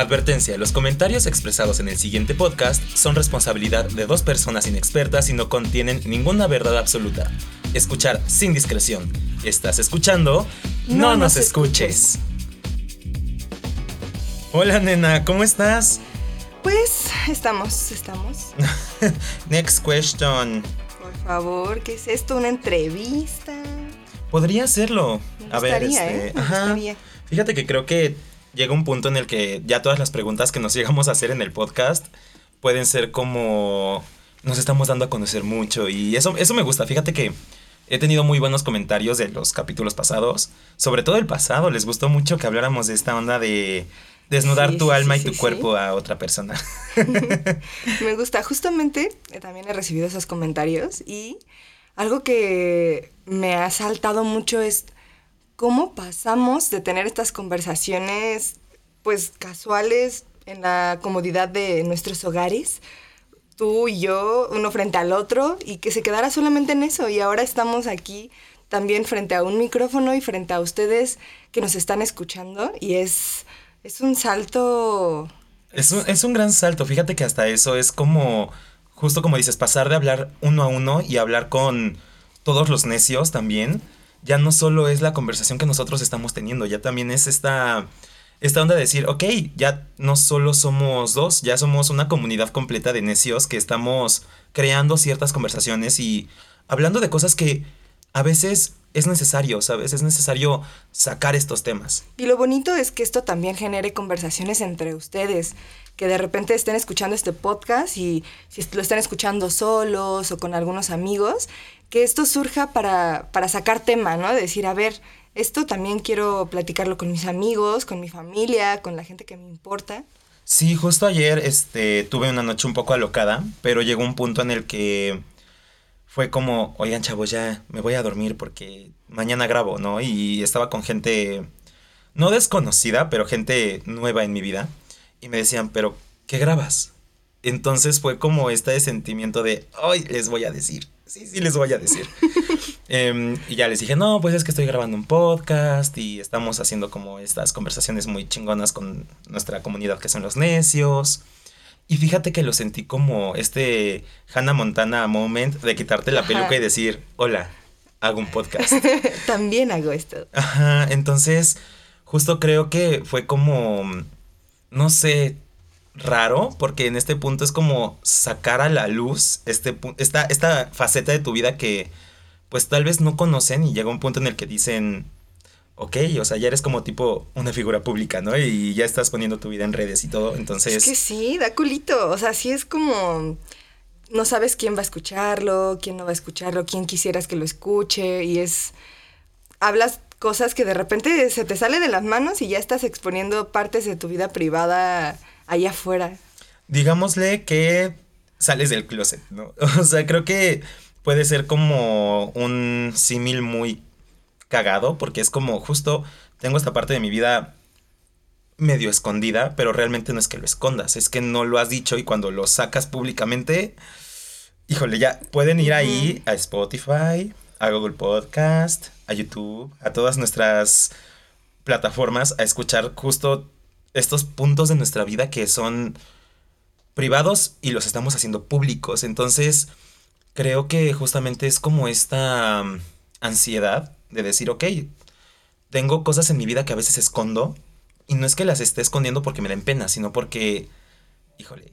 Advertencia, los comentarios expresados en el siguiente podcast son responsabilidad de dos personas inexpertas y no contienen ninguna verdad absoluta. Escuchar sin discreción. ¿Estás escuchando? No, nos, escuches. Hola nena, ¿cómo estás? Pues estamos, estamos. Next question. Por favor, ¿qué es esto? ¿Una entrevista? Podría. Me A ver, este, ¿eh? Me ajá. gustaría. Fíjate que creo que llega un punto en el que ya todas las preguntas que nos llegamos a hacer en el podcast pueden ser como nos estamos dando a conocer mucho y eso eso me gusta. Fíjate que he tenido muy buenos comentarios de los capítulos pasados, sobre todo el pasado, les gustó mucho que habláramos de esta onda de desnudar Sí, tu sí, alma sí, y tu cuerpo a otra persona. Me gusta. Justamente eh, también he recibido esos comentarios y algo que me ha saltado mucho es cómo pasamos de tener estas conversaciones pues casuales en la comodidad de nuestros hogares, tú y yo, uno frente al otro, y que se quedara solamente en eso. Y ahora estamos aquí también frente a un micrófono y frente a ustedes que nos están escuchando y es, es un salto. Es un, es un gran salto, fíjate que hasta eso es como, justo como dices, pasar de hablar uno a uno y hablar con todos los necios también, ya no solo es la conversación que nosotros estamos teniendo, ya también es esta, esta onda de decir, ok, ya no solo somos dos, ya somos una comunidad completa de necios que estamos creando ciertas conversaciones y hablando de cosas que a veces es necesario, ¿sabes? Es necesario sacar estos temas. Y lo bonito es que esto también genere conversaciones entre ustedes, que de repente estén escuchando este podcast y si lo están escuchando solos o con algunos amigos, que esto surja para, para sacar tema, ¿no? De decir, a ver, esto también quiero platicarlo con mis amigos, con mi familia, con la gente que me importa. Sí, justo ayer este, tuve una noche un poco alocada, pero llegó un punto en el que fue como, oigan chavos, ya me voy a dormir porque mañana grabo, ¿no? Y estaba con gente, no desconocida, pero gente nueva en mi vida. Y me decían, pero, ¿qué grabas? Entonces fue como este sentimiento de, hoy les voy a decir. Sí, sí, les voy a decir. Em, y ya les dije, no, pues es que estoy grabando un podcast y estamos haciendo como estas conversaciones muy chingonas con nuestra comunidad que son los necios. Y fíjate que lo sentí como este Hannah Montana moment de quitarte la Ajá. peluca y decir, hola, hago un podcast. también hago esto. Ajá, entonces justo creo que fue como, no sé, raro, porque en este punto es como sacar a la luz este, esta, esta faceta de tu vida que pues tal vez no conocen y llega un punto en el que dicen, ok, o sea, ya eres como tipo una figura pública, ¿no? Y ya estás poniendo tu vida en redes y todo, entonces... Es que sí, da culito. O sea, sí es como. No sabes quién va a escucharlo, quién no va a escucharlo, quién quisieras que lo escuche. Y es. Hablas cosas que de repente se te sale de las manos y ya estás exponiendo partes de tu vida privada allá afuera. digámosle que sales del closet, ¿no? O sea, creo que puede ser como un símil muy cagado, porque es como justo tengo esta parte de mi vida medio escondida, pero realmente no es que lo escondas, es que no lo has dicho y cuando lo sacas públicamente, híjole, ya pueden ir ahí a Spotify, a Google Podcast, a YouTube, a todas nuestras plataformas a escuchar justo estos puntos de nuestra vida que son privados y los estamos haciendo públicos. Entonces, creo que justamente es como esta mm, ansiedad de decir, ok, tengo cosas en mi vida que a veces escondo y no es que las esté escondiendo porque me den pena, sino porque, híjole,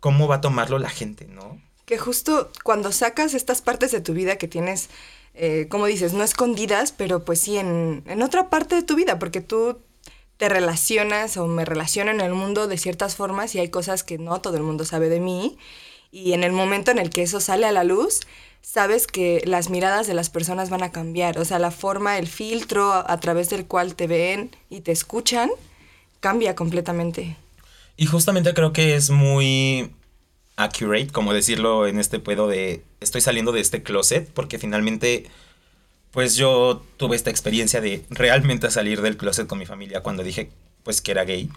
¿cómo va a tomarlo la gente, no? Que justo cuando sacas estas partes de tu vida que tienes, eh, como dices, no escondidas, pero pues sí en, en otra parte de tu vida, porque tú te relacionas o me relaciono en el mundo de ciertas formas y hay cosas que no todo el mundo sabe de mí. Y en el momento en el que eso sale a la luz, sabes que las miradas de las personas van a cambiar. O sea, la forma, el filtro a, través del cual te ven y te escuchan, cambia completamente. Y justamente creo que es muy accurate, como decirlo en este pedo de estoy saliendo de este closet, porque finalmente, pues yo tuve esta experiencia de realmente salir del closet con mi familia cuando dije, pues que era gay.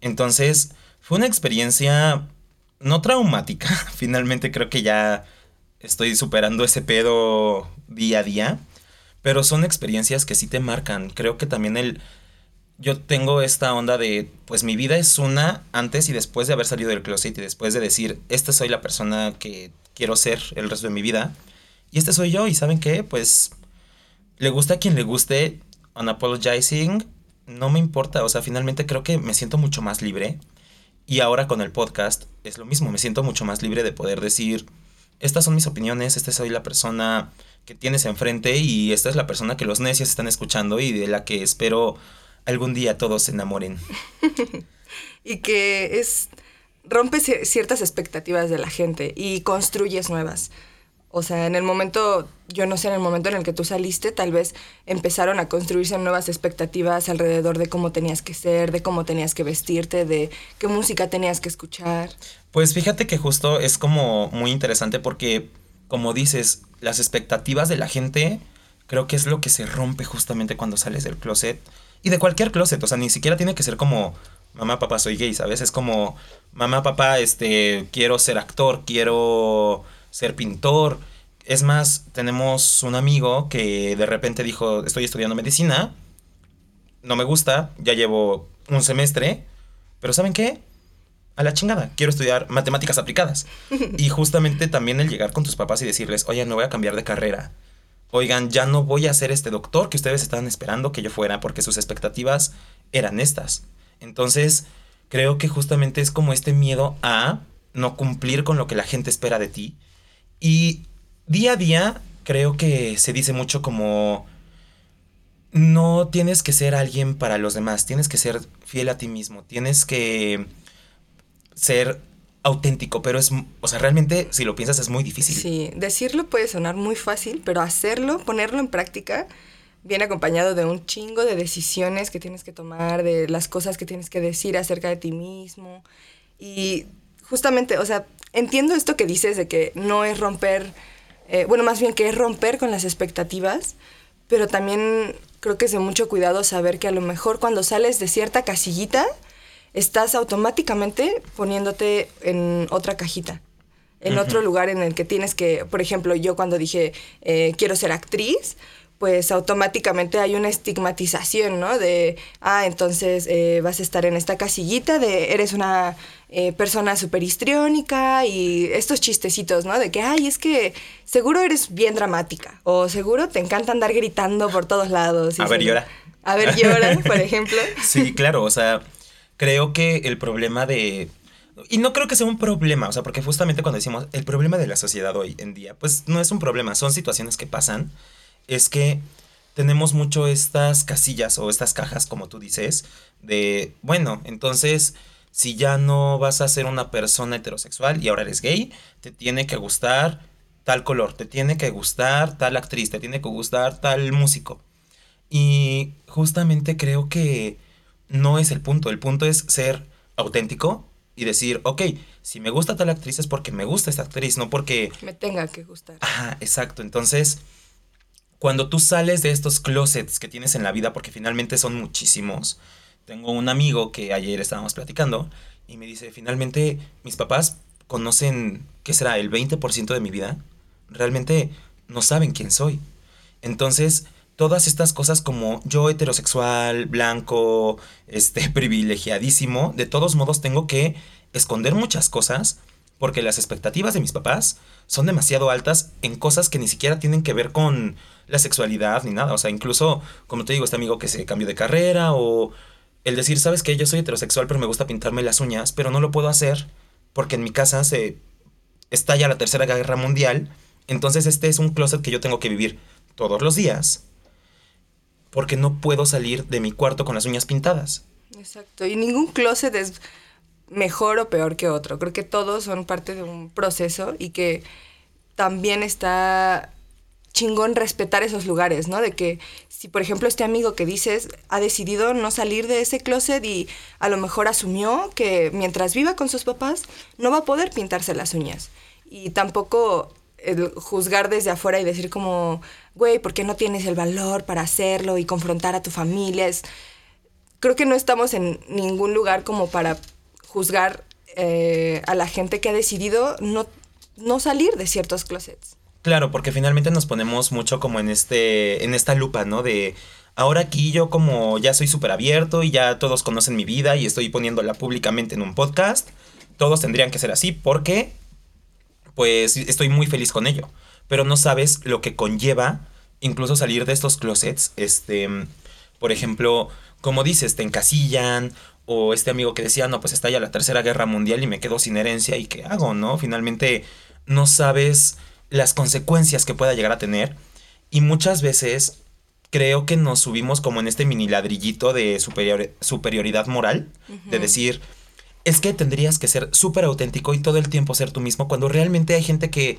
Entonces, fue una experiencia no traumática, finalmente creo que ya estoy superando ese pedo día a día, pero son experiencias que sí te marcan. Creo que también el yo tengo esta onda de, pues mi vida es una antes y después de haber salido del closet y después de decir, esta soy la persona que quiero ser el resto de mi vida. Y este soy yo y ¿saben qué? Pues le gusta a quien le guste, unapologizing, no me importa, o sea, finalmente creo que me siento mucho más libre. Y ahora con el podcast es lo mismo, me siento mucho más libre de poder decir, estas son mis opiniones, esta soy la persona que tienes enfrente y esta es la persona que los necios están escuchando y de la que espero algún día todos se enamoren. y que es rompes ciertas expectativas de la gente y construyes nuevas. O sea, en el momento, yo no sé, en el momento en el que tú saliste, tal vez empezaron a construirse nuevas expectativas alrededor de cómo tenías que ser, de cómo tenías que vestirte, de qué música tenías que escuchar. Pues fíjate que justo es como muy interesante porque, como dices, las expectativas de la gente creo que es lo que se rompe justamente cuando sales del closet y de cualquier closet, o sea, ni siquiera tiene que ser como mamá, papá, soy gay, ¿sabes? Es como mamá, papá, este, quiero ser actor, quiero ser pintor. Es más, tenemos un amigo que de repente dijo, estoy estudiando medicina, no me gusta, ya llevo un semestre, pero ¿saben qué? A la chingada, quiero estudiar matemáticas aplicadas. y justamente también el llegar con tus papás y decirles, oye, no voy a cambiar de carrera oigan, ya no voy a ser este doctor que ustedes estaban esperando que yo fuera porque sus expectativas eran estas. Entonces, creo que justamente es como este miedo a no cumplir con lo que la gente espera de ti. Y día a día creo que se dice mucho como no tienes que ser alguien para los demás, tienes que ser fiel a ti mismo, tienes que ser auténtico, pero es, o sea, realmente si lo piensas es muy difícil. Sí, decirlo puede sonar muy fácil, pero hacerlo, ponerlo en práctica, viene acompañado de un chingo de decisiones que tienes que tomar, de las cosas que tienes que decir acerca de ti mismo. Y justamente, o sea, entiendo esto que dices de que no es romper, eh, bueno, más bien que es romper con las expectativas, pero también creo que es de mucho cuidado saber que a lo mejor cuando sales de cierta casillita, estás automáticamente poniéndote en otra cajita, en otro lugar en el que tienes que, por ejemplo, yo cuando dije eh, quiero ser actriz, pues automáticamente hay una estigmatización, ¿no? De, ah, entonces eh, vas a estar en esta casillita de eres una eh, persona súper histriónica y estos chistecitos, ¿no? De que, ay, es que seguro eres bien dramática o seguro te encanta andar gritando por todos lados. a ver, llora. A ver, llora, por ejemplo. Sí, claro, o sea, creo que el problema de... Y no creo que sea un problema, o sea, porque justamente cuando decimos el problema de la sociedad hoy en día, pues no es un problema, son situaciones que pasan. Es que tenemos mucho estas casillas o estas cajas, como tú dices, de, bueno, entonces, si ya no vas a ser una persona heterosexual y ahora eres gay, te tiene que gustar tal color, te tiene que gustar tal actriz, te tiene que gustar tal músico. Y justamente creo que no es el punto. El punto es ser auténtico y decir, ok, si me gusta tal actriz es porque me gusta esta actriz, no porque... Me tenga que gustar. Ajá, exacto. Entonces, cuando tú sales de estos closets que tienes en la vida, porque finalmente son muchísimos, tengo un amigo que ayer estábamos platicando y me dice, finalmente mis papás conocen, ¿qué será? El 20% de mi vida. Realmente no saben quién soy. Entonces, todas estas cosas como yo heterosexual, blanco, este, privilegiadísimo, de todos modos tengo que esconder muchas cosas porque las expectativas de mis papás son demasiado altas en cosas que ni siquiera tienen que ver con la sexualidad ni nada. O sea, incluso, como te digo, este amigo que se cambió de carrera o el decir, sabes que yo soy heterosexual pero me gusta pintarme las uñas, pero no lo puedo hacer porque en mi casa se estalla la tercera guerra mundial. Entonces este es un closet que yo tengo que vivir todos los días porque no puedo salir de mi cuarto con las uñas pintadas. Exacto, y ningún closet es mejor o peor que otro. Creo que todos son parte de un proceso y que también está chingón respetar esos lugares, ¿no? De que si, por ejemplo, este amigo que dices ha decidido no salir de ese closet y a lo mejor asumió que mientras viva con sus papás no va a poder pintarse las uñas. Y tampoco el juzgar desde afuera y decir como, güey, ¿por qué no tienes el valor para hacerlo y confrontar a tu familia? Es, creo que no estamos en ningún lugar como para juzgar eh, a la gente que ha decidido no, no salir de ciertos closets. Claro, porque finalmente nos ponemos mucho como en este, en esta lupa, ¿no? De, Ahora aquí yo como ya soy súper abierto y ya todos conocen mi vida y estoy poniéndola públicamente en un podcast, todos tendrían que ser así porque pues estoy muy feliz con ello. Pero no sabes lo que conlleva incluso salir de estos closets, este, por ejemplo, como dices, te encasillan o este amigo que decía, no, pues está ya la tercera guerra mundial y me quedo sin herencia y qué hago, ¿no? Finalmente no sabes las consecuencias que pueda llegar a tener y muchas veces creo que nos subimos como en este mini ladrillito de superioridad moral, de decir, es que tendrías que ser súper auténtico y todo el tiempo ser tú mismo, cuando realmente hay gente que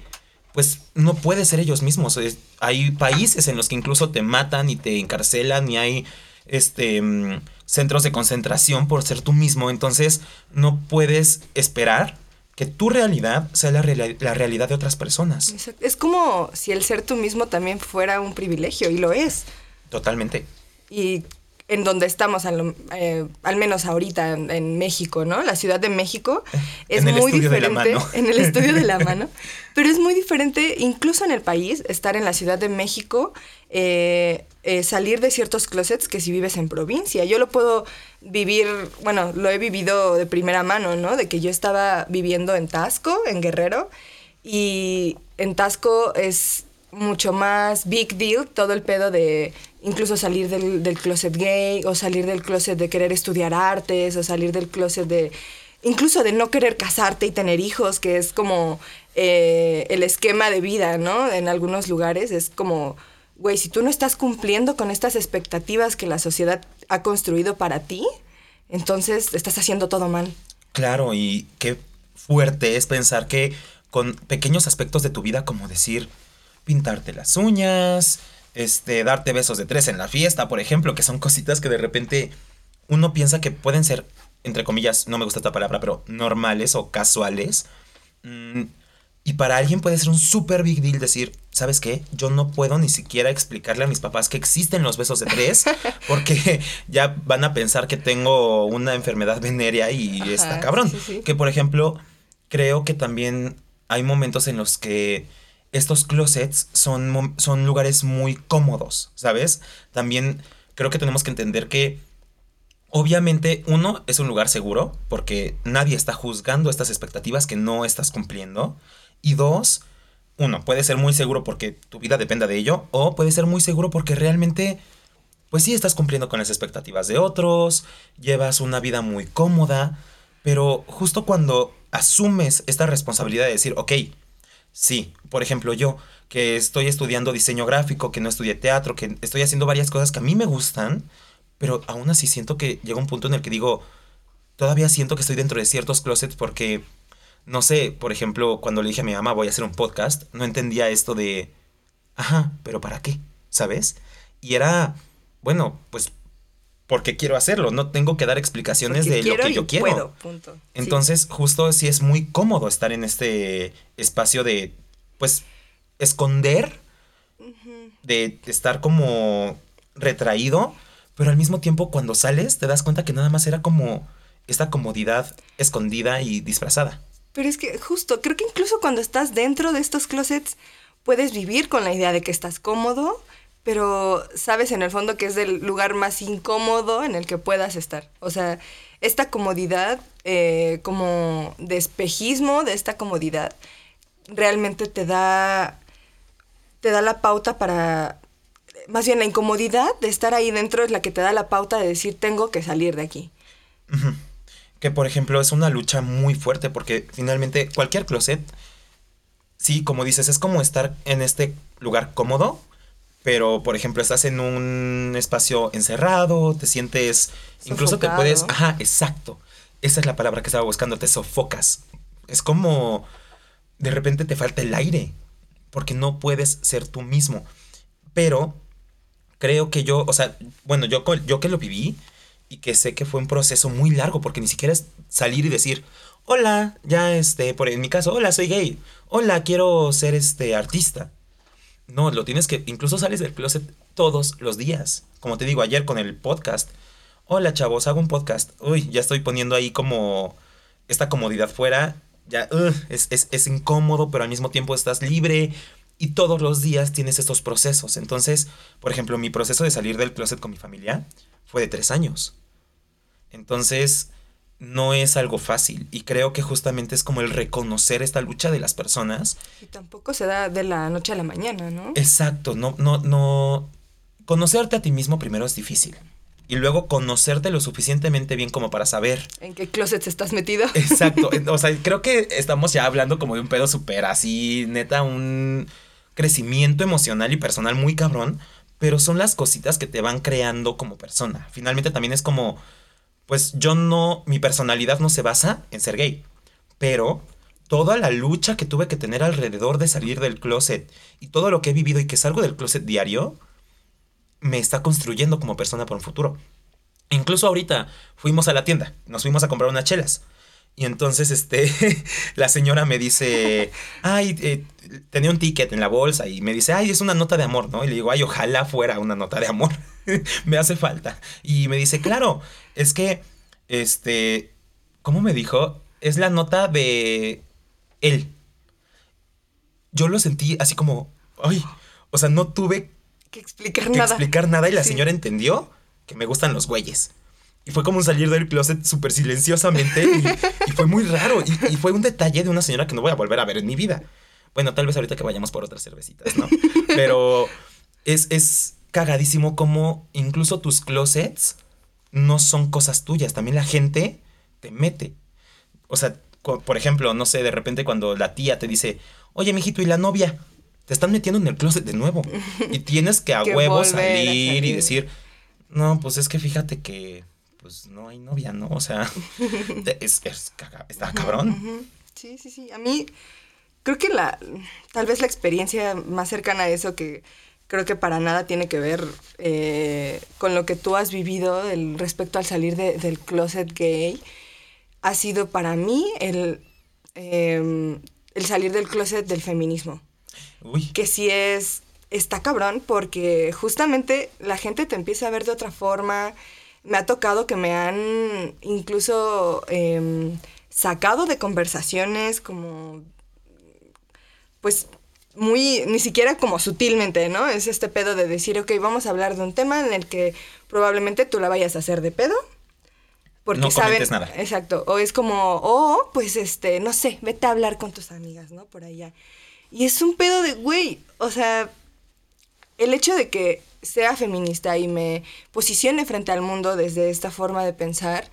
pues no puede ser ellos mismos. hay países en los que incluso te matan y te encarcelan y hay este mm, centros de concentración por ser tú mismo, entonces no puedes esperar que tu realidad sea la, la, realidad de otras personas. Es como si el ser tú mismo también fuera un privilegio, y lo es. Totalmente. Y en donde estamos, al, eh, al menos ahorita en, México, ¿no? La Ciudad de México es muy diferente en el estudio de la mano, pero es muy diferente incluso en el país estar en la Ciudad de México, eh, eh, salir de ciertos closets que si vives en provincia. Yo lo puedo vivir, bueno, lo he vivido de primera mano, ¿no? De que yo estaba viviendo en Tasco, en Guerrero, y en Tasco es mucho más big deal todo el pedo de incluso salir del, del closet gay o salir del closet de querer estudiar artes o salir del closet de incluso de no querer casarte y tener hijos, que es como eh, el esquema de vida, ¿no? En algunos lugares es como, güey, si tú no estás cumpliendo con estas expectativas que la sociedad ha construido para ti, entonces estás haciendo todo mal. Claro, y qué fuerte es pensar que con pequeños aspectos de tu vida, como decir, pintarte las uñas, este, darte besos de tres en la fiesta, por ejemplo, que son cositas que de repente uno piensa que pueden ser, entre comillas, no me gusta esta palabra, pero normales o casuales. Mm, y para alguien puede ser un super big deal decir, ¿sabes qué? Yo no puedo ni siquiera explicarle a mis papás que existen los besos de tres, porque ya van a pensar que tengo una enfermedad venérea y está cabrón. Que por ejemplo, creo que también hay momentos en los que estos closets son, son lugares muy cómodos, ¿sabes? También creo que tenemos que entender que obviamente uno es un lugar seguro porque nadie está juzgando estas expectativas que no estás cumpliendo. Y dos, uno, puede ser muy seguro porque tu vida dependa de ello o puede ser muy seguro porque realmente, pues sí, estás cumpliendo con las expectativas de otros, llevas una vida muy cómoda, pero justo cuando asumes esta responsabilidad de decir, ok, Sí, por ejemplo, yo que estoy estudiando diseño gráfico, que no estudié teatro, que estoy haciendo varias cosas que a mí me gustan, pero aún así siento que llega un punto en el que digo, todavía siento que estoy dentro de ciertos closets porque, no sé, por ejemplo, cuando le dije a mi mamá voy a hacer un podcast, no entendía esto de, ajá, pero ¿para qué? ¿Sabes? Y era, bueno, pues porque quiero hacerlo, no tengo que dar explicaciones de lo que yo quiero. Puedo, punto. Entonces, justo sí es muy cómodo estar en este espacio de, pues, esconder, de estar como retraído, pero al mismo tiempo cuando sales te das cuenta que nada más era como esta comodidad escondida y disfrazada. Pero es que justo, creo que incluso cuando estás dentro de estos closets, puedes vivir con la idea de que estás cómodo, pero sabes en el fondo que es el lugar más incómodo en el que puedas estar. O sea, esta comodidad, eh, como de espejismo de esta comodidad, realmente te da, te da la pauta para, más bien la incomodidad de estar ahí dentro es la que te da la pauta de decir tengo que salir de aquí. Que por ejemplo es una lucha muy fuerte porque finalmente cualquier closet, sí, como dices, es como estar en este lugar cómodo, pero por ejemplo estás en un espacio encerrado, te sientes, incluso te puedes, ajá, exacto, esa es la palabra que estaba buscando, te sofocas. Es como de repente te falta el aire, porque no puedes ser tú mismo. Pero creo que yo, o sea, bueno, yo, yo que lo viví y que sé que fue un proceso muy largo, porque ni siquiera es salir y decir, hola, ya este, por en mi caso, hola, soy gay, hola, quiero ser este artista. No, lo tienes que, incluso sales del closet todos los días. Como te digo ayer con el podcast. Hola chavos, hago un podcast. Uy, ya estoy poniendo ahí como esta comodidad fuera. Ya, es, es, incómodo, pero al mismo tiempo estás libre. Y todos los días tienes estos procesos. Entonces, por ejemplo, mi proceso de salir del closet con mi familia fue de tres años. Entonces, no es algo fácil. Y creo que justamente es como el reconocer esta lucha de las personas. Y tampoco se da de la noche a la mañana, ¿no? Exacto, no, no, no. Conocerte a ti mismo primero es difícil. Y luego conocerte lo suficientemente bien como para saber. ¿En qué closet estás metido? Exacto. O sea, creo que estamos ya hablando como de un pedo súper así, neta, un crecimiento emocional y personal muy cabrón. Pero son las cositas que te van creando como persona. Finalmente también es como pues yo no, mi personalidad no se basa en ser gay, pero toda la lucha que tuve que tener alrededor de salir del closet y todo lo que he vivido y que salgo del closet diario, me está construyendo como persona para un futuro. Incluso ahorita fuimos a la tienda, nos fuimos a comprar unas chelas. Y entonces, este, la señora me dice, ay, eh, tenía un ticket en la bolsa y me dice, ay, es una nota de amor, ¿no? Y le digo, ay, ojalá fuera una nota de amor. me hace falta. Y me dice, claro, es que, este, ¿cómo me dijo? Es la nota de él. Yo lo sentí así como, ay, o sea, no tuve que explicar nada. explicar nada y la señora entendió que me gustan los güeyes. Y fue como salir del closet súper silenciosamente y, fue muy raro. Y, y, fue un detalle de una señora que no voy a volver a ver en mi vida. Bueno, tal vez ahorita que vayamos por otras cervecitas, ¿no? Pero es, es, cagadísimo como incluso tus closets no son cosas tuyas. También la gente te mete. O sea, por ejemplo, no sé, de repente cuando la tía te dice, oye, mijito, ¿y la novia? Te están metiendo en el closet de nuevo. Y tienes que a huevo salir, y decir, no, pues es que fíjate que, pues no hay novia, ¿no? O sea, es, está cabrón. Sí, sí, sí. A mí, creo que la, tal vez la experiencia más cercana a eso que creo que para nada tiene que ver eh, con lo que tú has vivido respecto al salir del closet gay. Ha sido para mí el, em, el salir del closet del feminismo. Que sí es, está cabrón porque justamente la gente te empieza a ver de otra forma. Me ha tocado que me han incluso em, sacado de conversaciones como, pues muy, ni siquiera como sutilmente, ¿no? Es este pedo de decir, ok, vamos a hablar de un tema en el que probablemente tú la vayas a hacer de pedo. Porque no saben. Nada. Exacto. O es como, o pues este, no sé, vete a hablar con tus amigas, ¿no? Por allá. Y es un pedo de, güey, o sea, el hecho de que sea feminista y me posicione frente al mundo desde esta forma de pensar,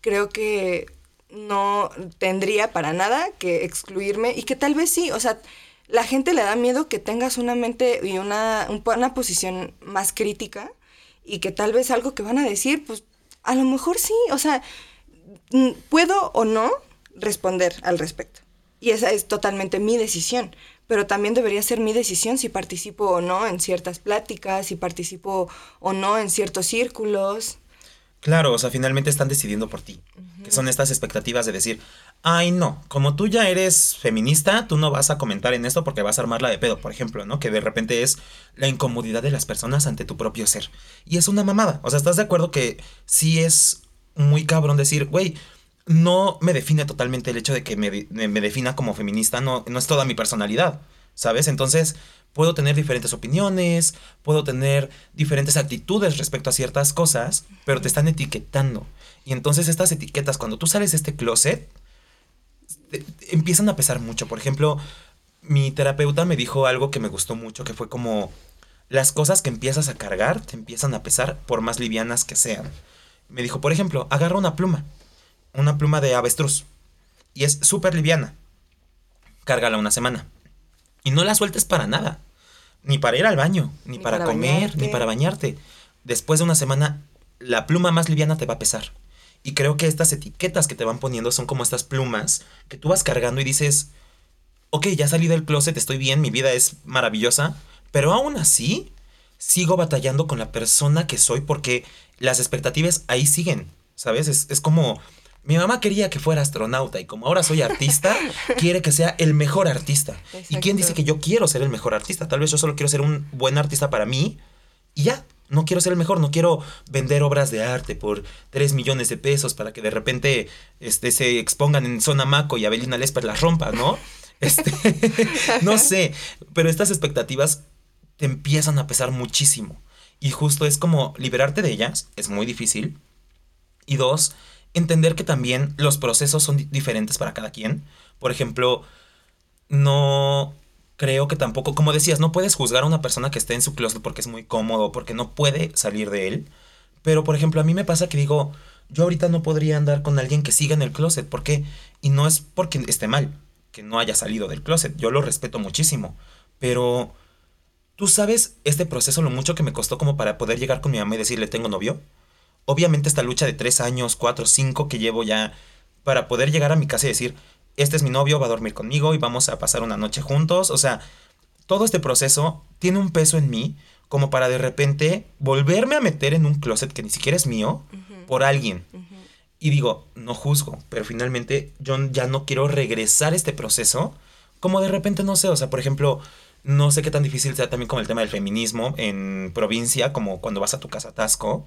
creo que no tendría para nada que excluirme y que tal vez sí, o sea, la gente le da miedo que tengas una mente y una, una posición más crítica y que tal vez algo que van a decir, pues a lo mejor sí, o sea, puedo o no responder al respecto. Y esa es totalmente mi decisión, pero también debería ser mi decisión si participo o no en ciertas pláticas, si participo o no en ciertos círculos. Claro, o sea, finalmente están decidiendo por ti. Que son estas expectativas de decir, ay no, como tú ya eres feminista, tú no vas a comentar en esto porque vas a armarla de pedo, por ejemplo, ¿no? Que de repente es la incomodidad de las personas ante tu propio ser. Y es una mamada. O sea, ¿estás de acuerdo que sí es muy cabrón decir, güey, no me define totalmente el hecho de que me, me defina como feminista, no, no es toda mi personalidad, ¿sabes? Entonces, puedo tener diferentes opiniones, puedo tener diferentes actitudes respecto a ciertas cosas, pero te están etiquetando. Y entonces estas etiquetas, cuando tú sales de este closet, empiezan a pesar mucho. Por ejemplo, mi terapeuta me dijo algo que me gustó mucho, que fue como las cosas que empiezas a cargar te empiezan a pesar por más livianas que sean. Me dijo, por ejemplo, agarra una pluma, una pluma de avestruz, y es súper liviana. Cárgala una semana. Y no la sueltes para nada ni para ir al baño, ni, para, comer, ni para bañarte. Después de una semana, la pluma más liviana te va a pesar. Y creo que estas etiquetas que te van poniendo son como estas plumas que tú vas cargando y dices, ok, ya salí del closet, estoy bien, mi vida es maravillosa, pero aún así sigo batallando con la persona que soy porque las expectativas ahí siguen, ¿sabes? Es, es como mi mamá quería que fuera astronauta y como ahora soy artista, quiere que sea el mejor artista. ¿Y quién dice que yo quiero ser el mejor artista? Tal vez yo solo quiero ser un buen artista para mí y ya. No quiero ser el mejor, no quiero vender obras de arte por 3 millones de pesos para que de repente este, se expongan en Zona Maco y Abelina Lesper las rompa, ¿no? Este, no sé, pero estas expectativas te empiezan a pesar muchísimo. Y justo es como liberarte de ellas, es muy difícil. Y dos, entender que también los procesos son diferentes para cada quien. Por ejemplo, no creo que tampoco, como decías, no puedes juzgar a una persona que esté en su closet porque es muy cómodo, porque no puede salir de él. Pero, por ejemplo, a mí me pasa que digo, yo ahorita no podría andar con alguien que siga en el closet. ¿Por qué? Y no es porque esté mal, que no haya salido del closet. Yo lo respeto muchísimo. Pero, ¿tú sabes este proceso lo mucho que me costó como para poder llegar con mi mamá y decirle tengo novio? Obviamente esta lucha de tres años, cuatro, cinco que llevo ya para poder llegar a mi casa y decir, este es mi novio, va a dormir conmigo y vamos a pasar una noche juntos. O sea, todo este proceso tiene un peso en mí como para de repente volverme a meter en un closet que ni siquiera es mío por alguien. Y digo, no juzgo, pero finalmente yo ya no quiero regresar a este proceso como de repente no sé, o sea, por ejemplo, no sé qué tan difícil sea también con el tema del feminismo en provincia, como cuando vas a tu casa Tasco,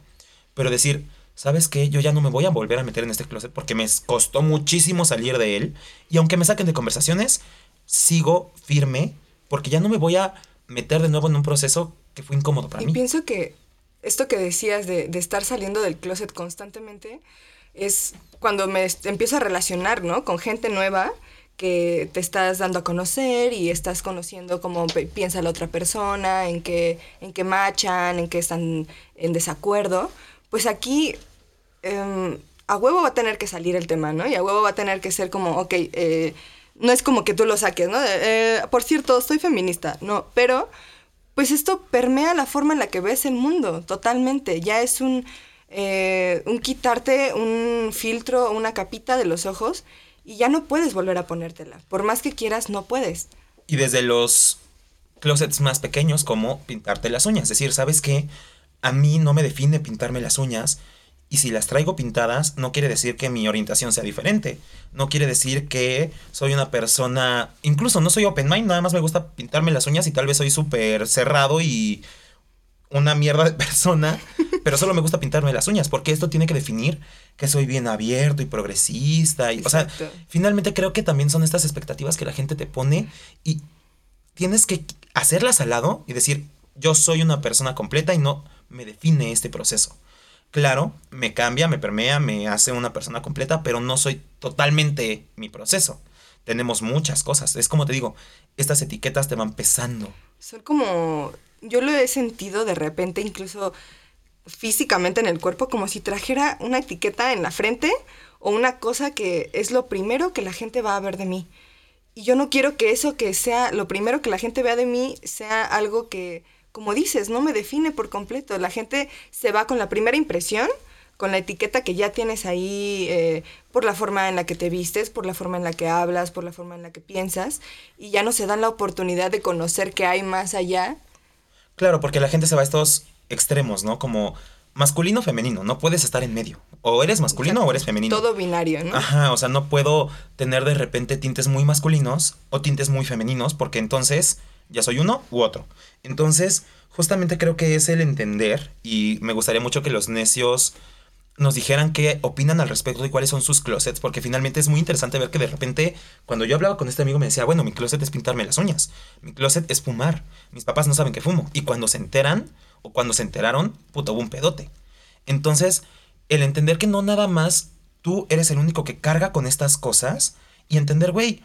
pero decir, ¿sabes qué? Yo ya no me voy a volver a meter en este closet porque me costó muchísimo salir de él. Y aunque me saquen de conversaciones, sigo firme porque ya no me voy a meter de nuevo en un proceso que fue incómodo para mí. Y pienso que esto que decías de, de, estar saliendo del closet constantemente es cuando me empiezo a relacionar, ¿no? Con gente nueva que te estás dando a conocer y estás conociendo cómo piensa la otra persona, en qué, en qué machan, en qué están en desacuerdo pues aquí em, a huevo va a tener que salir el tema, ¿no? Y a huevo va a tener que ser como, ok, eh, no es como que tú lo saques, ¿no? Eh, por cierto, soy feminista, no, pero pues esto permea la forma en la que ves el mundo, totalmente. Ya es un, eh, un quitarte un filtro, una capita de los ojos y ya no puedes volver a ponértela. Por más que quieras, no puedes. Y desde los closets más pequeños, como pintarte las uñas. Es decir, ¿sabes qué? A mí no me define pintarme las uñas. Y si las traigo pintadas, no quiere decir que mi orientación sea diferente. No quiere decir que soy una persona. Incluso no soy open mind, nada más me gusta pintarme las uñas y tal vez soy súper cerrado y una mierda de persona. pero solo me gusta pintarme las uñas, porque esto tiene que definir que soy bien abierto y progresista. Y, o sea, finalmente creo que también son estas expectativas que la gente te pone y tienes que hacerlas al lado y decir, yo soy una persona completa y no me define este proceso. Claro, me cambia, me permea, me hace una persona completa, pero no soy totalmente mi proceso. Tenemos muchas cosas. Es como te digo, estas etiquetas te van pesando. Son como, yo lo he sentido de repente incluso físicamente en el cuerpo, como si trajera una etiqueta en la frente o una cosa que es lo primero que la gente va a ver de mí. Y yo no quiero que eso que sea lo primero que la gente vea de mí sea algo que como dices, no me define por completo. La gente se va con la primera impresión, con la etiqueta que ya tienes ahí, eh, por la forma en la que te vistes, por la forma en la que hablas, por la forma en la que piensas, y ya no se dan la oportunidad de conocer qué hay más allá. Claro, porque la gente se va a estos extremos, ¿no? Como masculino femenino, no puedes estar en medio. O eres masculino o, eres femenino. Todo binario, ¿no? Ajá, o sea, no puedo tener de repente tintes muy masculinos o tintes muy femeninos, porque entonces ya soy uno u otro. Entonces, justamente creo que es el entender y me gustaría mucho que los necios nos dijeran qué opinan al respecto y cuáles son sus closets, porque finalmente es muy interesante ver que de repente, cuando yo hablaba con este amigo, me decía, bueno, mi closet es pintarme las uñas, mi closet es fumar, mis papás no saben que fumo, y cuando se enteran, o cuando se enteraron, puto, hubo un pedote. Entonces, el entender que no nada más tú eres el único que carga con estas cosas, y entender, güey,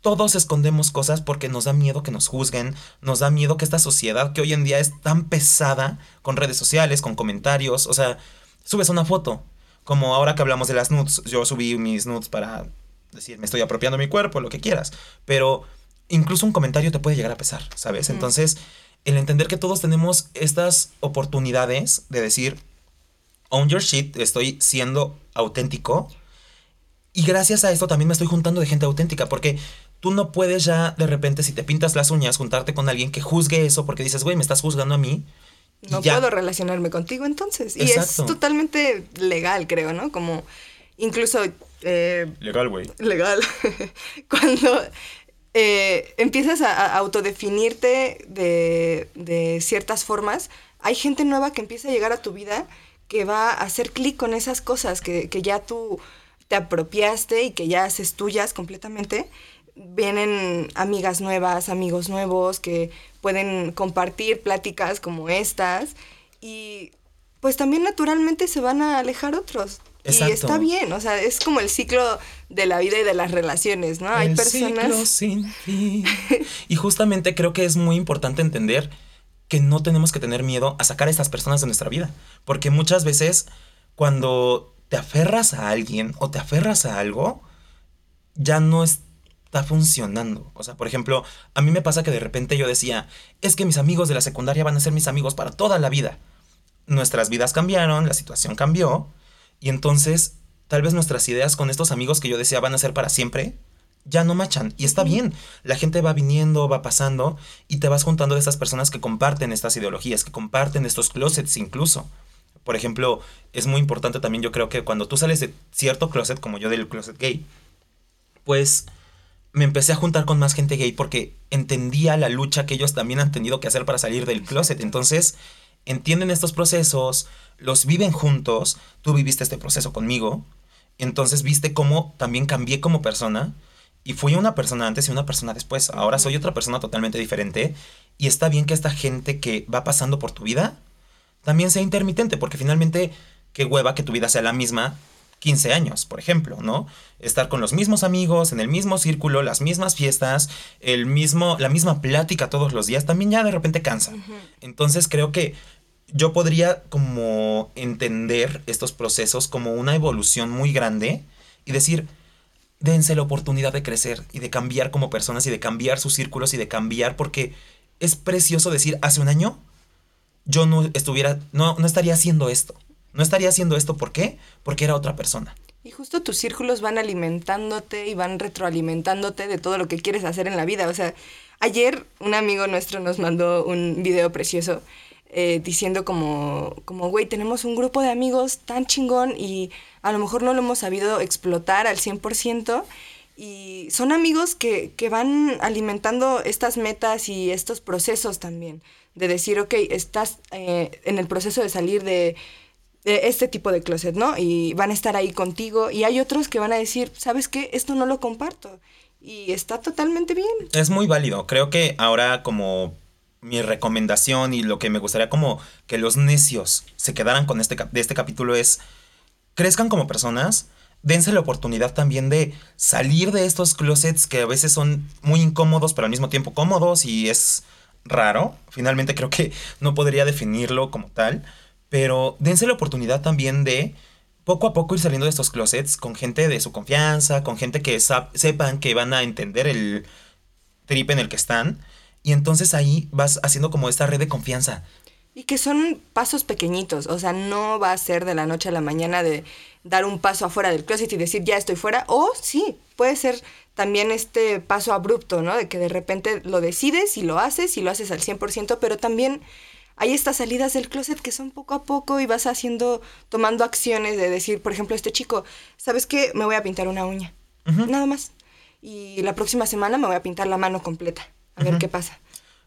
todos escondemos cosas porque nos da miedo que nos juzguen, nos da miedo que esta sociedad que hoy en día es tan pesada con redes sociales, con comentarios, o sea, subes una foto, como ahora que hablamos de las nudes, yo subí mis nudes para decir, me estoy apropiando mi cuerpo, lo que quieras, pero incluso un comentario te puede llegar a pesar, ¿sabes? Entonces, el entender que todos tenemos estas oportunidades de decir, own your shit, estoy siendo auténtico. Y gracias a esto también me estoy juntando de gente auténtica, porque tú no puedes ya de repente, si te pintas las uñas, juntarte con alguien que juzgue eso porque dices, güey, me estás juzgando a mí. No puedo relacionarme contigo entonces. Y es totalmente legal, creo, ¿no? Como incluso... Eh, legal, güey. Legal. Cuando eh, empiezas a, autodefinirte de, de ciertas formas, hay gente nueva que empieza a llegar a tu vida que va a hacer clic con esas cosas que, que ya tú te apropiaste y que ya haces tuyas completamente vienen amigas nuevas, amigos nuevos que pueden compartir pláticas como estas y pues también naturalmente se van a alejar otros. Y está bien, o sea, es como el ciclo de la vida y de las relaciones, ¿no? Hay personas... sin fin. y justamente creo que es muy importante entender que no tenemos que tener miedo a sacar a estas personas de nuestra vida. Porque muchas veces cuando te aferras a alguien o te aferras a algo, ya no está funcionando. O sea, por ejemplo, a mí me pasa que de repente yo decía, es que mis amigos de la secundaria van a ser mis amigos para toda la vida. Nuestras vidas cambiaron, la situación cambió, y entonces tal vez nuestras ideas con estos amigos que yo decía van a ser para siempre, ya no machan. Y está bien. La gente va viniendo, va pasando y te vas juntando de estas personas que comparten estas ideologías, que comparten estos closets incluso. Por ejemplo, es muy importante también yo creo que cuando tú sales de cierto closet, como yo del closet gay, pues me empecé a juntar con más gente gay porque entendía la lucha que ellos también han tenido que hacer para salir del closet. Entonces, entienden estos procesos, los viven juntos, tú viviste este proceso conmigo, entonces viste cómo también cambié como persona y fui una persona antes y una persona después. Ahora soy otra persona totalmente diferente y está bien que esta gente que va pasando por tu vida también sea intermitente, porque finalmente qué hueva que tu vida sea la misma 15 años, por ejemplo, ¿no? Estar con los mismos amigos, en el mismo círculo, las mismas fiestas, el mismo, la misma plática todos los días, también ya de repente cansa. Entonces creo que yo podría como entender estos procesos como una evolución muy grande y decir, dense la oportunidad de crecer y de cambiar como personas y de cambiar sus círculos y de cambiar porque es precioso decir, hace un año yo no estuviera, no, no estaría haciendo esto. No estaría haciendo esto, ¿por qué? Porque era otra persona. Y justo tus círculos van alimentándote y van retroalimentándote de todo lo que quieres hacer en la vida. O sea, ayer un amigo nuestro nos mandó un video precioso eh, diciendo como, como, güey, tenemos un grupo de amigos tan chingón y a lo mejor no lo hemos sabido explotar al 100%. Y son amigos que, que van alimentando estas metas y estos procesos también. De decir, ok, estás eh, en el proceso de salir de, de este tipo de closet, ¿no? Y van a estar ahí contigo. Y hay otros que van a decir, ¿sabes qué? Esto no lo comparto. Y está totalmente bien. Es muy válido. Creo que ahora como mi recomendación y lo que me gustaría como que los necios se quedaran con este, de este capítulo es, crezcan como personas, dense la oportunidad también de salir de estos closets que a veces son muy incómodos, pero al mismo tiempo cómodos y es raro. Finalmente creo que no podría definirlo como tal, pero dense la oportunidad también de poco a poco ir saliendo de estos closets con gente de su confianza, con gente que sepan que van a entender el trip en el que están y entonces ahí vas haciendo como esta red de confianza. Y que son pasos pequeñitos, o sea, no va a ser de la noche a la mañana de dar un paso afuera del closet y decir ya estoy fuera, o sí, puede ser también este paso abrupto, ¿no? De que de repente lo decides y lo haces y lo haces al 100%, pero también hay estas salidas del closet que son poco a poco y vas haciendo, tomando acciones de decir, por ejemplo, este chico, ¿sabes qué? Me voy a pintar una uña, nada más. Y la próxima semana me voy a pintar la mano completa a ver qué pasa.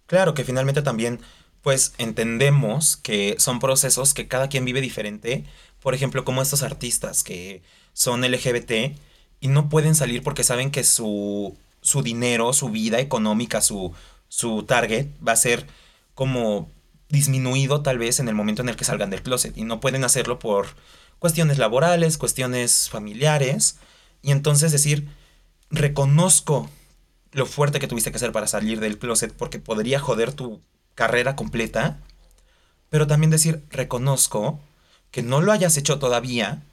Claro, que finalmente también, pues entendemos que son procesos que cada quien vive diferente. Por ejemplo, como estos artistas que son LGBT y no pueden salir porque saben que su, su dinero, su vida económica, su, su target va a ser como disminuido tal vez en el momento en el que salgan del closet y no pueden hacerlo por cuestiones laborales, cuestiones familiares y entonces decir, reconozco lo fuerte que tuviste que hacer para salir del closet porque podría joder tu carrera completa, pero también decir, reconozco que no lo hayas hecho todavía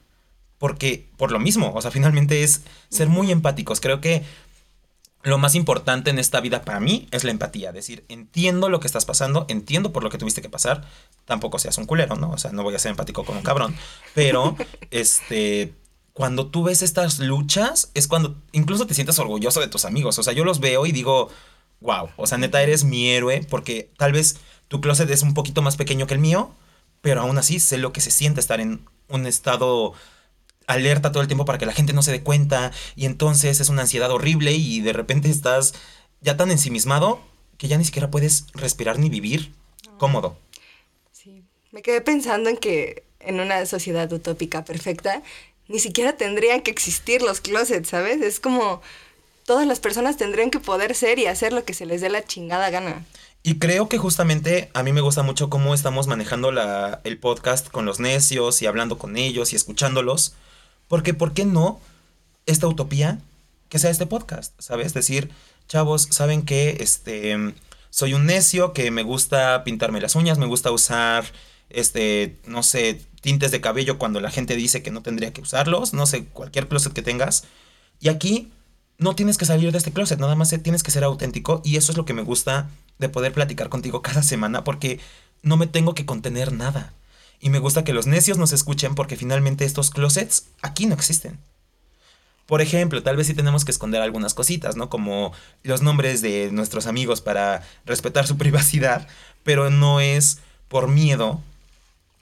porque por lo mismo, o sea, finalmente es ser muy empáticos. Creo que lo más importante en esta vida para mí es la empatía, decir, entiendo lo que estás pasando, entiendo por lo que tuviste que pasar, tampoco seas un culero, ¿no? O sea, no voy a ser empático con un cabrón, pero este cuando tú ves estas luchas, es cuando incluso te sientes orgulloso de tus amigos. O sea, yo los veo y digo, wow, o sea, neta eres mi héroe, porque tal vez tu closet es un poquito más pequeño que el mío, pero aún así sé lo que se siente estar en un estado alerta todo el tiempo para que la gente no se dé cuenta y entonces es una ansiedad horrible y de repente estás ya tan ensimismado que ya ni siquiera puedes respirar ni vivir cómodo. Sí, me quedé pensando en que en una sociedad utópica perfecta ni siquiera tendrían que existir los closets, ¿sabes? Es como todas las personas tendrían que poder ser y hacer lo que se les dé la chingada gana. Y creo que justamente a mí me gusta mucho cómo estamos manejando la, el podcast con los necios y hablando con ellos y escuchándolos. Porque, ¿por qué no esta utopía que sea este podcast? ¿Sabes? Decir, chavos, ¿saben que Este, soy un necio que me gusta pintarme las uñas, me gusta usar, este, no sé, tintes de cabello cuando la gente dice que no tendría que usarlos, no sé, cualquier closet que tengas. Y aquí no tienes que salir de este closet, nada más tienes que ser auténtico y eso es lo que me gusta de poder platicar contigo cada semana porque no me tengo que contener nada. Y me gusta que los necios nos escuchen porque finalmente estos closets aquí no existen. Por ejemplo, tal vez sí tenemos que esconder algunas cositas, ¿no? Como los nombres de nuestros amigos para respetar su privacidad, pero no es por miedo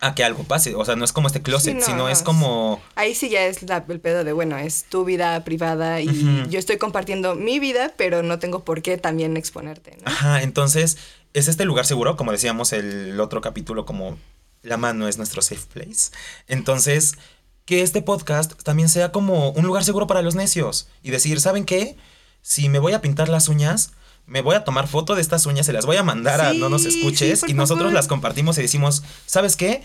a que algo pase. O sea, no es como este closet, sino es como... Ahí sí ya es el pedo de, bueno, es tu vida privada y yo estoy compartiendo mi vida, pero no tengo por qué también exponerte, ¿no? Ajá, entonces es este lugar seguro, como decíamos el otro capítulo, como la mano es nuestro safe place. Entonces, que este podcast también sea como un lugar seguro para los necios y decir, ¿saben qué? Si me voy a pintar las uñas, me voy a tomar foto de estas uñas, se las voy a mandar a No nos escuches y nosotros las compartimos y decimos, ¿sabes qué?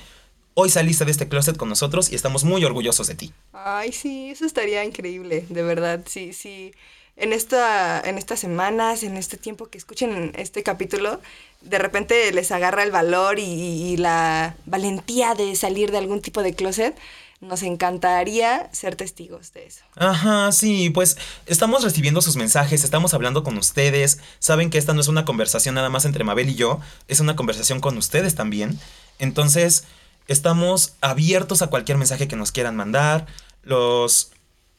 Hoy saliste de este closet con nosotros y estamos muy orgullosos de ti. Ay, sí, eso estaría increíble, de verdad, sí, sí. En, esta, en estas semanas, en este tiempo que escuchen este capítulo, de repente les agarra el valor y la valentía de salir de algún tipo de closet nos encantaría ser testigos de eso. Ajá, sí, pues estamos recibiendo sus mensajes, estamos hablando con ustedes. Saben que esta no es una conversación nada más entre Mabel y yo, es una conversación con ustedes también. Entonces, estamos abiertos a cualquier mensaje que nos quieran mandar. Los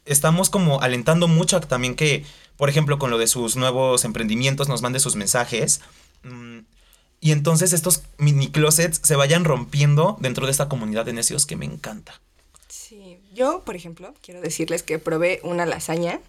estamos como alentando mucho también que, por ejemplo, con lo de sus nuevos emprendimientos, nos mande sus mensajes. Mm, y entonces estos mini closets se vayan rompiendo dentro de esta comunidad de necios que me encanta. Sí, yo, por ejemplo, quiero decirles que probé una lasaña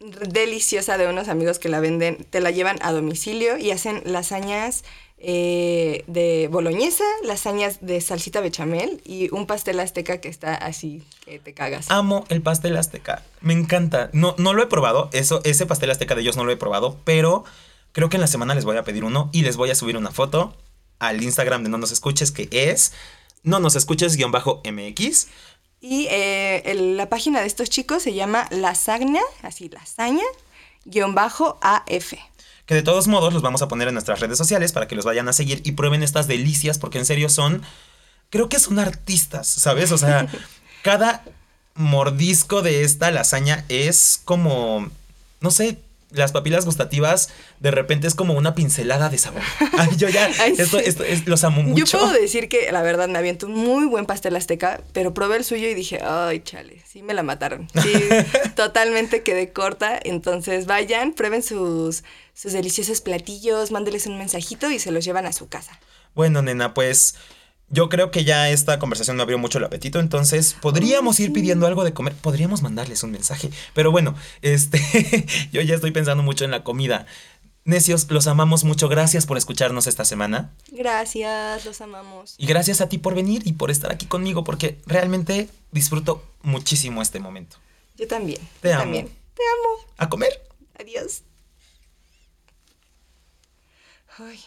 deliciosa de unos amigos que la venden, te la llevan a domicilio y hacen lasañas eh, de boloñesa, lasañas de salsita bechamel y un pastel azteca que está así que te cagas. Amo el pastel azteca, me encanta. No, no lo he probado, eso, ese pastel azteca de ellos no lo he probado, pero creo que en la semana les voy a pedir uno y les voy a subir una foto al Instagram de No Nos Escuches que es no nos escuches guion bajo MX. Y eh, la página de estos chicos se llama Lasagna, así lasaña, guion bajo AF. Que de todos modos los vamos a poner en nuestras redes sociales para que los vayan a seguir y prueben estas delicias porque en serio son, creo que son artistas, ¿sabes? O sea, cada mordisco de esta lasaña es como, no sé, las papilas gustativas de repente es como una pincelada de sabor. Ay, yo ya, esto, esto, los amo mucho. Yo puedo decir que la verdad me aviento un muy buen pastel azteca, pero probé el suyo y dije, ay, chale, sí me la mataron. Sí, totalmente quedé corta. Entonces vayan, prueben sus, sus deliciosos platillos, mándeles un mensajito y se los llevan a su casa. Bueno, nena, pues yo creo que ya esta conversación me abrió mucho el apetito, entonces podríamos ir pidiendo algo de comer, podríamos mandarles un mensaje, pero bueno, este, yo ya estoy pensando mucho en la comida. Necios, los amamos mucho, gracias por escucharnos esta semana. Gracias, los amamos. Y gracias a ti por venir y por estar aquí conmigo, porque realmente disfruto muchísimo este momento. Yo también. Te amo. También. Te amo. A comer. Adiós. Ay.